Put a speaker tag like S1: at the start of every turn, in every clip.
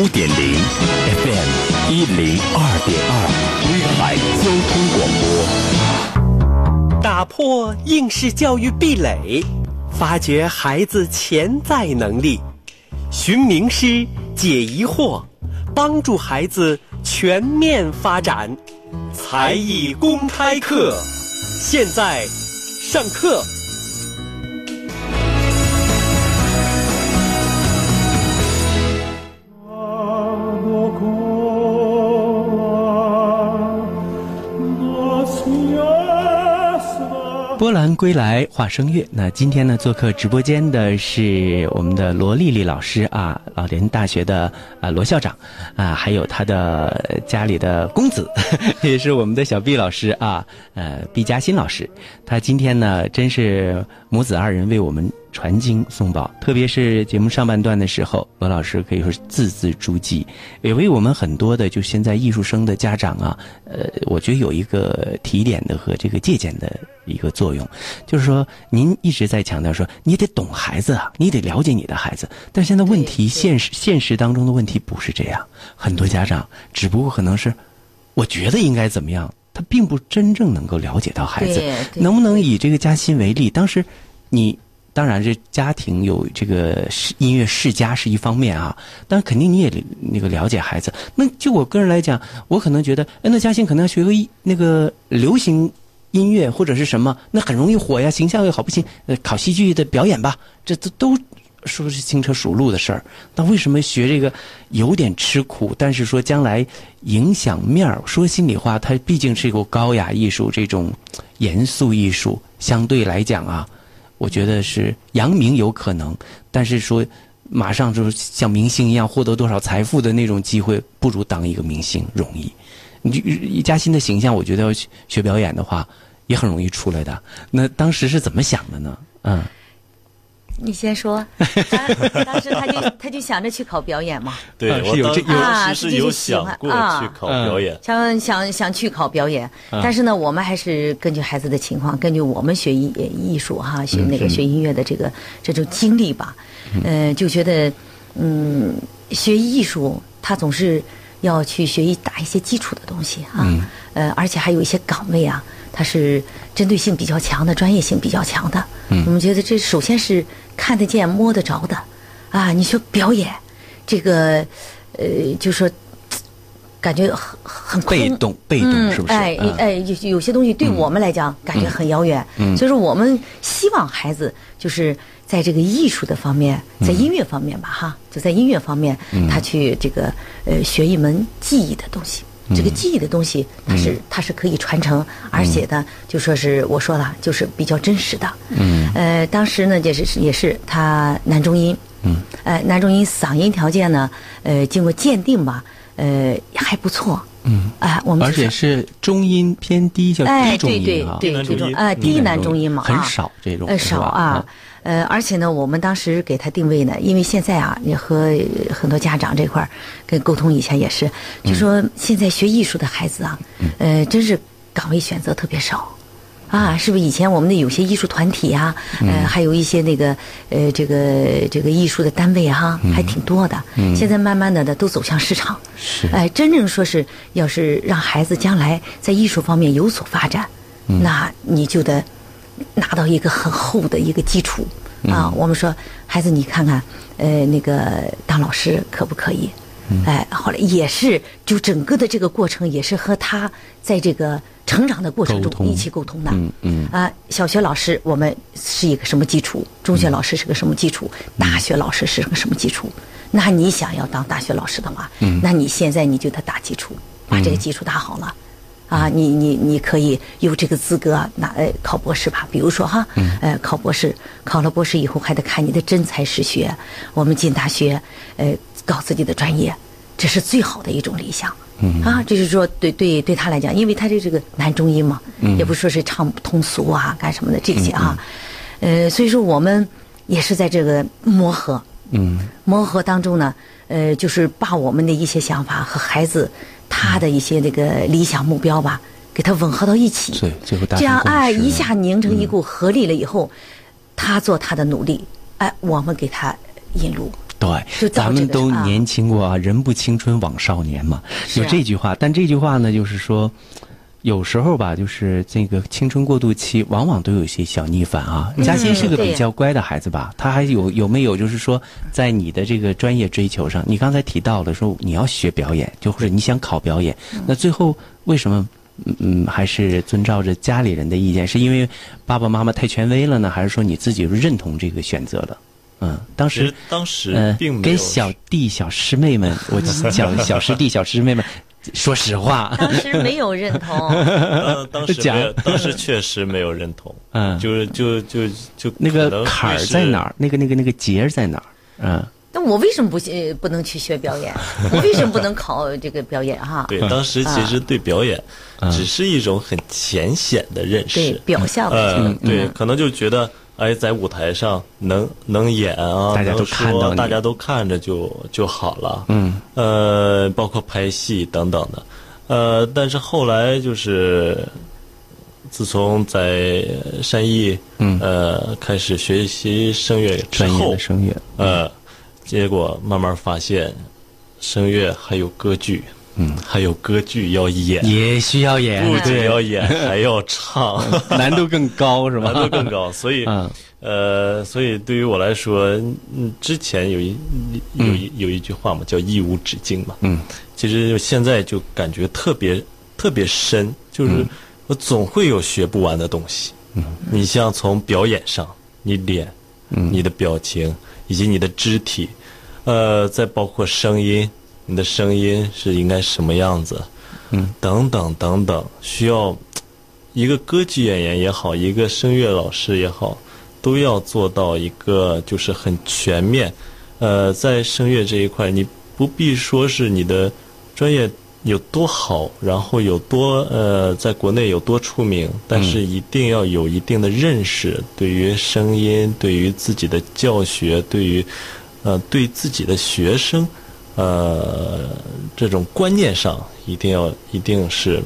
S1: 五点零，FM 一零二点二，威海交通广播。
S2: 打破应试教育壁垒，发掘孩子潜在能力，寻名师解疑惑，帮助孩子全面发展。才艺公开课，现在上课。
S3: 波兰归来话声乐。那今天呢，做客直播间的是我们的罗丽丽老师啊，老年大学的啊罗校长啊，还有他的家里的公子，也是我们的小毕老师啊，呃，毕嘉欣老师。他今天呢，真是母子二人为我们。传经送宝，特别是节目上半段的时候，罗老师可以说是字字珠玑，也为我们很多的就现在艺术生的家长啊，呃，我觉得有一个提点的和这个借鉴的一个作用。就是说，您一直在强调说，你得懂孩子啊，你得了解你的孩子。但现在问题，现实现实当中的问题不是这样，很多家长只不过可能是，我觉得应该怎么样，他并不真正能够了解到孩子。能不能以这个嘉欣为例？当时你。当然，这家庭有这个音乐世家是一方面啊，但肯定你也那个了解孩子。那就我个人来讲，我可能觉得，哎，那嘉欣可能要学个那个流行音乐或者是什么，那很容易火呀，形象又好，不行，呃，考戏剧的表演吧，这都都说是轻车熟路的事儿。那为什么学这个有点吃苦？但是说将来影响面儿，说心里话，它毕竟是一个高雅艺术，这种严肃艺术，相对来讲啊。我觉得是扬名有可能，但是说马上就是像明星一样获得多少财富的那种机会，不如当一个明星容易。你嘉欣的形象，我觉得要学表演的话，也很容易出来的。那当时是怎么想的呢？嗯。
S4: 你先说，当时他就他就想着去考表演嘛。
S5: 对，我
S3: 有这
S5: 啊，是有想过去考表演，
S4: 想想想去考表演。但是呢，我们还是根据孩子的情况，根据我们学艺艺术哈，学那个学音乐的这个这种经历吧，嗯，就觉得嗯，学艺术他总是要去学一打一些基础的东西啊，呃，而且还有一些岗位啊，它是针对性比较强的，专业性比较强的。我们觉得这首先是。看得见、摸得着的，啊！你说表演，这个，呃，就说，感觉很很
S3: 被动，被动是不是？
S4: 哎哎，有有些东西对我们来讲感觉很遥远，所以说我们希望孩子就是在这个艺术的方面，在音乐方面吧，哈，就在音乐方面，他去这个呃学一门技艺的东西。这个记忆的东西，它是它是可以传承，而且呢，就说是我说了，就是比较真实的。嗯。呃，当时呢，也是也是他男中音。嗯。呃，男中音嗓音条件呢，呃，经过鉴定吧，呃，还不错。嗯。哎，我们
S3: 而且是中音偏低，叫低中
S4: 音啊。对对对，这种哎低男中音嘛，
S3: 很少这种。呃，
S4: 少啊。呃，而且呢，我们当时给他定位呢，因为现在啊，也和很多家长这块儿跟沟通，一下也是，就说现在学艺术的孩子啊，呃，真是岗位选择特别少，啊，是不是？以前我们的有些艺术团体啊，呃，还有一些那个呃，这个这个艺术的单位哈，还挺多的。现在慢慢的呢，都走向市场。
S3: 是。
S4: 哎，真正说是要是让孩子将来在艺术方面有所发展，那你就得。拿到一个很厚的一个基础啊！我们说，孩子，你看看，呃，那个当老师可不可以？哎，后来也是，就整个的这个过程也是和他在这个成长的过程中一起沟通的。嗯嗯。啊，小学老师我们是一个什么基础？中学老师是个什么基础？大学老师是个什么基础？那你想要当大学老师的话，那你现在你就得打基础，把这个基础打好了。啊，你你你可以有这个资格拿呃考博士吧？比如说哈，呃考博士，考了博士以后还得看你的真才实学。我们进大学，呃搞自己的专业，这是最好的一种理想。啊，这是说对对对他来讲，因为他的这个男中音嘛，也不说是唱通俗啊干什么的这些啊，呃所以说我们也是在这个磨合，磨合当中呢，呃就是把我们的一些想法和孩子。他的一些那个理想目标吧，给他吻合到一起，
S3: 对，最后
S4: 这样哎，一下拧成一股合力了以后，他做他的努力，哎，我们给他引路，
S3: 对，咱们都年轻过啊，人不青春枉少年嘛，有这句话。但这句话呢，就是说，有时候吧，就是这个青春过渡期，往往都有些小逆反啊。嘉欣是个比较乖的孩子吧？他还有有没有就是说，在你的这个专业追求上，你刚才提到了说你要学表演，就或者你想考表演，那最后为什么嗯还是遵照着家里人的意见？是因为爸爸妈妈太权威了呢，还是说你自己认同这个选择了？嗯，当时
S5: 当时并没有
S3: 跟小弟小师妹们，我 小小师弟小师妹们，说实话，
S4: 当时没有认同。
S5: 当时当时确实没有认同。嗯，就是就就就
S3: 那个坎儿在哪儿？那个那个那个结在哪儿？嗯。
S4: 那我为什么不不能去学表演？我为什么不能考这个表演？哈。
S5: 对，当时其实对表演只是一种很浅显的认识，
S4: 对表象。
S5: 呃，对，可能就觉得。哎，在舞台上能能演啊，
S3: 大家都看到，
S5: 大家都看着就就好了。嗯，呃，包括拍戏等等的，呃，但是后来就是，自从在山艺，嗯，呃，开始学习声乐之后，
S3: 声乐，
S5: 呃，结果慢慢发现，声乐还有歌剧。嗯，还有歌剧要演，
S3: 也需要演，
S5: 不仅要演，还要唱，
S3: 难度更高是吧？
S5: 难度更高，所以，呃，所以对于我来说，嗯，之前有一有一有一句话嘛，叫义无止境嘛。嗯，其实现在就感觉特别特别深，就是我总会有学不完的东西。嗯，你像从表演上，你脸，你的表情，以及你的肢体，呃，再包括声音。你的声音是应该什么样子？嗯，等等等等，需要一个歌剧演员也好，一个声乐老师也好，都要做到一个就是很全面。呃，在声乐这一块，你不必说是你的专业有多好，然后有多呃，在国内有多出名，但是一定要有一定的认识，对于声音，对于自己的教学，对于呃，对自己的学生。呃，这种观念上一定要一定是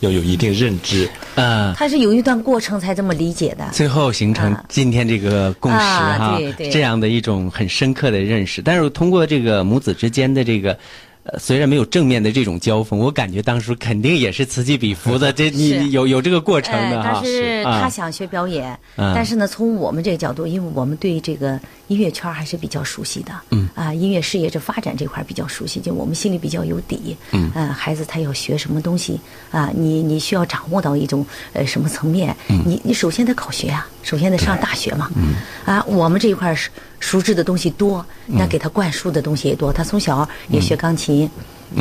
S5: 要有一定认知
S4: 啊。他是有一段过程才这么理解的，
S3: 最后形成今天这个共识哈，这样的一种很深刻的认识。但是通过这个母子之间的这个。虽然没有正面的这种交锋，我感觉当时肯定也是此起彼伏的。这 你有有这个过程的
S4: 哈。但是他想学表演，但是呢，从我们这个角度，因为我们对这个音乐圈还是比较熟悉的，嗯啊，音乐事业这发展这块比较熟悉，就我们心里比较有底。嗯，孩子他要学什么东西啊？你你需要掌握到一种呃什么层面？你你首先得考学啊，首先得上大学嘛。嗯啊，我们这一块是。熟知的东西多，那给他灌输的东西也多。他从小也学钢琴，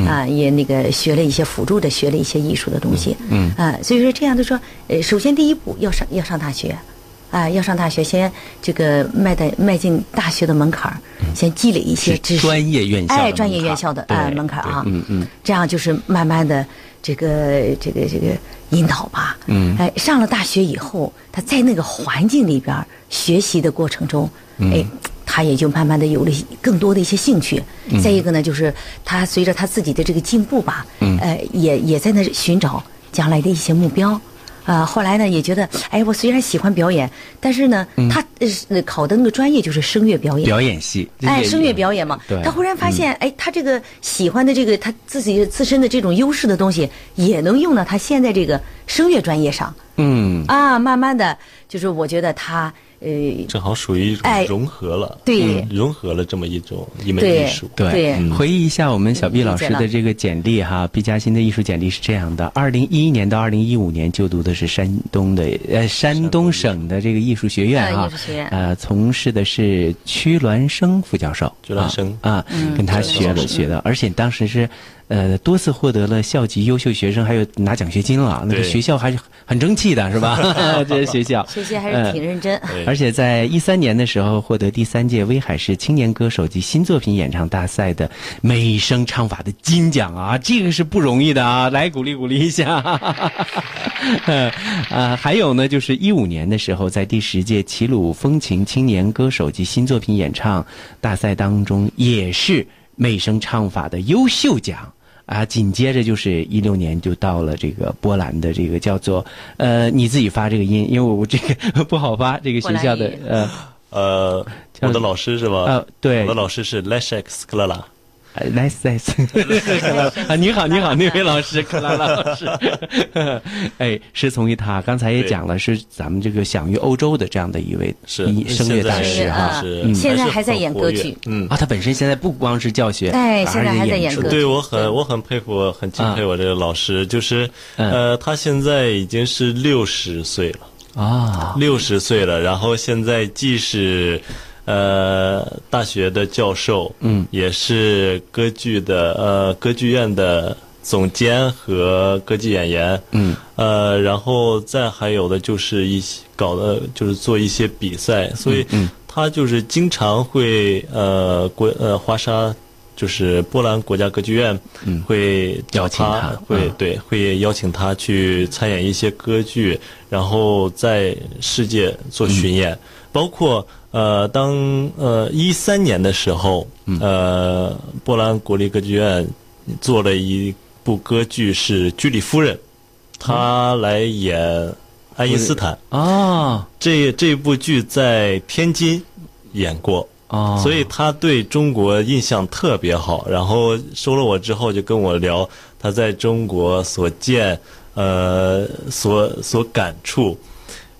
S4: 啊，也那个学了一些辅助的，学了一些艺术的东西。嗯，啊，所以说这样就说，呃，首先第一步要上要上大学，啊，要上大学，先这个迈在迈进大学的门槛儿，先积累一些知识。
S3: 专业院校
S4: 哎，专业院校的啊门槛啊，嗯嗯，这样就是慢慢的这个这个这个引导吧。嗯，哎，上了大学以后，他在那个环境里边学习的过程中。哎，他也就慢慢的有了更多的一些兴趣。再一个呢，就是他随着他自己的这个进步吧，呃，也也在那寻找将来的一些目标。啊，后来呢，也觉得，哎，我虽然喜欢表演，但是呢，他呃考的那个专业就是声乐表演，
S3: 表演系，
S4: 哎，声乐表演嘛。他忽然发现，哎，他这个喜欢的这个他自己自身的这种优势的东西，也能用到他现在这个声乐专业上。嗯。啊，慢慢的就是我觉得他。呃，
S5: 正好属于一种融合了，
S4: 对，
S5: 融合了这么一种一门艺术。
S3: 对，回忆一下我们小毕老师的这个简历哈，毕加新的艺术简历是这样的：二零一一年到二零一五年就读的是山东的呃山东省的这个艺术学院
S4: 哈，
S3: 呃，从事的是屈鸾生副教授，
S5: 屈鸾生。
S3: 啊，跟他学了学的，而且当时是。呃，多次获得了校级优秀学生，还有拿奖学金了。那个学校还是很争气的，是吧？这学校
S4: 学习还是挺认真。
S3: 而且在一三年的时候，获得第三届威海市青年歌手及新作品演唱大赛的美声唱法的金奖啊，这个是不容易的啊！来鼓励鼓励一下。啊，还有呢，就是一五年的时候，在第十届齐鲁风情青年歌手及新作品演唱大赛当中，也是美声唱法的优秀奖。啊，紧接着就是一六年就到了这个波兰的这个叫做呃，你自己发这个音，因为我这个 不好发这个学校的呃
S5: 呃，我的老师是吧？
S3: 呃对
S5: 我的老师是 Leszek Sklala。
S3: 哎 nice nice 啊，你好，你好，那位老师，克拉拉老师，哎，师从于他，刚才也讲了，是咱们这个享誉欧洲的这样的一位声乐大师哈
S4: 啊
S5: 是
S4: 嗯。现在还在演歌剧
S5: 嗯。
S3: 啊，他本身现在不光是教学，
S4: 哎现在还在演歌。
S5: 对我很我很佩服，很敬佩
S3: 啊
S5: 我这个老师，就是
S3: 嗯。
S5: 呃，他现在已经是六十岁了，
S3: 啊，
S5: 六十岁了，然后现在既是呃大学的教授，
S3: 嗯，
S5: 也是歌剧的呃歌剧院的总监和歌剧演员，
S3: 嗯，
S5: 呃，然后再还有的就是一些搞的就是做一些比赛，所以
S3: 嗯。
S5: 他就是经常会呃国呃华沙。就是波兰国家歌剧院
S3: 嗯。
S5: 会找
S3: 邀请他
S5: 会
S3: 嗯。
S5: 对会邀请他去参演一些歌剧，然后在世界做巡演，包括呃当呃一三年的时候，呃波兰国立歌剧院做了一部歌剧是《居里夫人》，她来演爱因斯坦。
S3: 啊
S5: 这这部剧在天津演过。
S3: 啊，
S5: 所以他对中国印象特别好，然后收了我之后就跟我聊他在中国所见，呃，所所感触，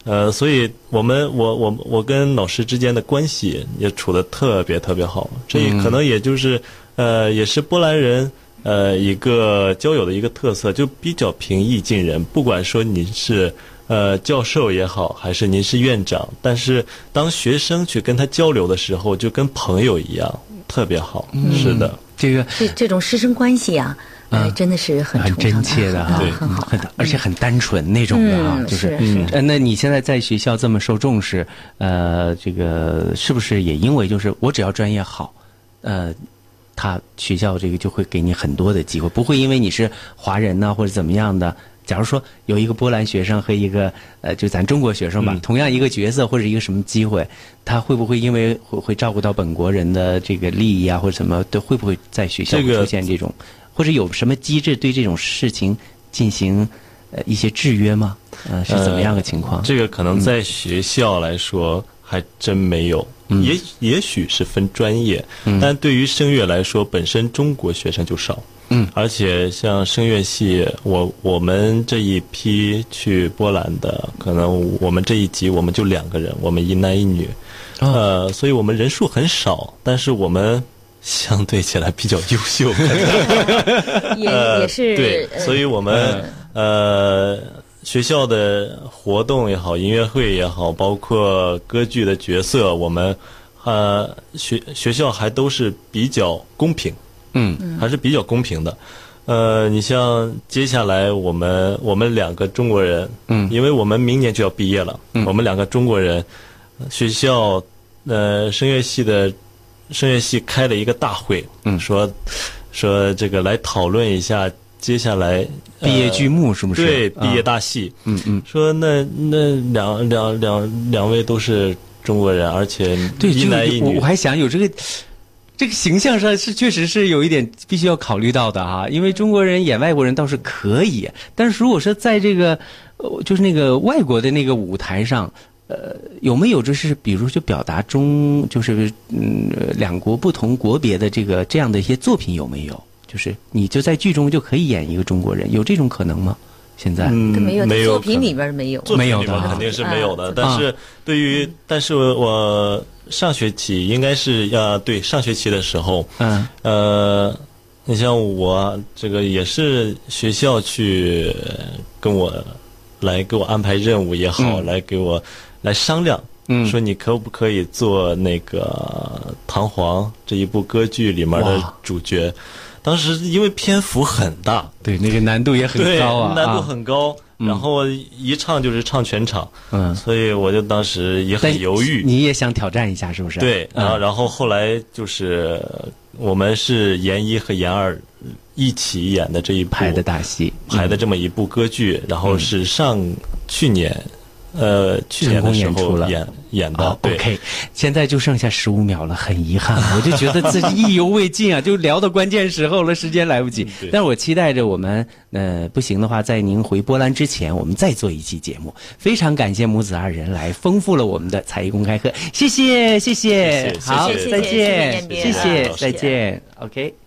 S5: 呃，所以我们我我我跟老师之间的关系也处得特别特别好，这可能也就是呃也是波兰人。呃，一个交友的一个特色，就比较平易近人。不管说您是呃教授也好，还是您是院长，但是当学生去跟他交流的时候，就跟朋友一样，特别好。是的，
S3: 这个
S4: 这这种师生关系啊，呃，真的是很
S3: 很真切的哈，
S5: 对
S4: 很好
S3: 很而且很单纯那种的哈，
S4: 嗯
S3: 就是
S4: 是是。
S3: 呃，那你现在在学校这么受重视，呃，这个是不是也因为就是我只要专业好，呃，他学校这个就会给你很多的机会，不会因为你是华人呢或者怎么样的。假如说有一个波兰学生和一个呃，就咱中国学生吧，
S5: 嗯
S3: 同样一个角色或者一个什么机会，他会不会因为会会照顾到本国人的这个利益啊，或者什么，都，会不会在学校出现这种，或者有什么机制对这种事情进行呃一些制约吗？呃，是怎么样的情况？
S5: 这个可能在学校来说还真没有，也也许是分专业，但对于声乐来说，本身中国学生就少。
S3: 嗯，
S5: 而且像声乐系，我我们这一批去波兰的，可能我们这一级我们就两个人，我们一男一女，
S3: 哦
S5: 呃，所以我们人数很少，但是我们相对起来比较优秀。
S4: 也
S5: 呃
S4: 也是
S5: 对，
S4: 呃
S5: 所以我们呃学校的活动也好，音乐会也好，包括歌剧的角色，我们呃学学校还都是比较公平，
S3: 嗯。
S5: 还是比较公平的。呃，你像接下来我们我们两个中国人，
S3: 嗯。
S5: 因为我们明年就要毕业了，
S3: 嗯。
S5: 我们两个中国人，学校呃声乐系的声乐系开了一个大会，
S3: 嗯。
S5: 说说这个来讨论一下接下来呃
S3: 毕业剧目是不是？
S5: 对
S3: 啊
S5: 毕业大戏，
S3: 嗯嗯，
S5: 说那那两两两两位都是中国人，而且
S3: 对，
S5: 一
S3: 就
S5: 男一女
S3: 我我，还想有这个。这个形象上是确实是有一点必须要考虑到的哈，因为中国人演外国人倒是可以，但是如果说在这个呃就是那个外国的那个舞台上，呃，有没有就是比如就表达中就是嗯呃两国不同国别的这个这样的一些作品有没有？就是你就在剧中就可以演一个中国人，有这种可能吗？现在？
S5: 嗯，
S4: 没有，
S5: 没有
S4: 作品里边没有。
S5: 作品
S3: 没有的
S5: 肯定是没有的
S4: 啊。
S5: 但是对于，但是我上学期应该是要对上学期的时候，
S3: 嗯
S5: 呃，你像我这个也是学校去跟我来给我安排任务也好，
S3: 嗯
S5: 来给我来商量，
S3: 嗯
S5: 说你可不可以做那个《唐璜》这一部歌剧里面的主角。当时因为篇幅很大，
S3: 对，那个难度也很，高啊，
S5: 难度
S3: 啊
S5: 很高。然后一唱就是唱全场，
S3: 嗯，
S5: 所以我就当时也很犹豫。
S3: 你也想挑战一下是不是？
S5: 对，然后
S3: 嗯。
S5: 然后后来就是我们是研一和研二一起演的这一
S3: 排的大戏，
S5: 排的这么一部歌剧，然后是上去年，呃，去年的时候演演的。
S3: 哦
S5: 对
S3: OK，现在就剩下十五秒了，很遗憾，我就觉得自己意犹未尽啊，就聊到关键时候了，时间来不及。
S5: 对
S3: 但是我期待着我们，呃，不行的话，在您回波兰之前，我们再做一期节目。非常感谢母子二人来丰富了我们的才艺公开课，谢谢，谢谢，
S5: 谢谢
S3: 好，再见，谢谢，再见，OK。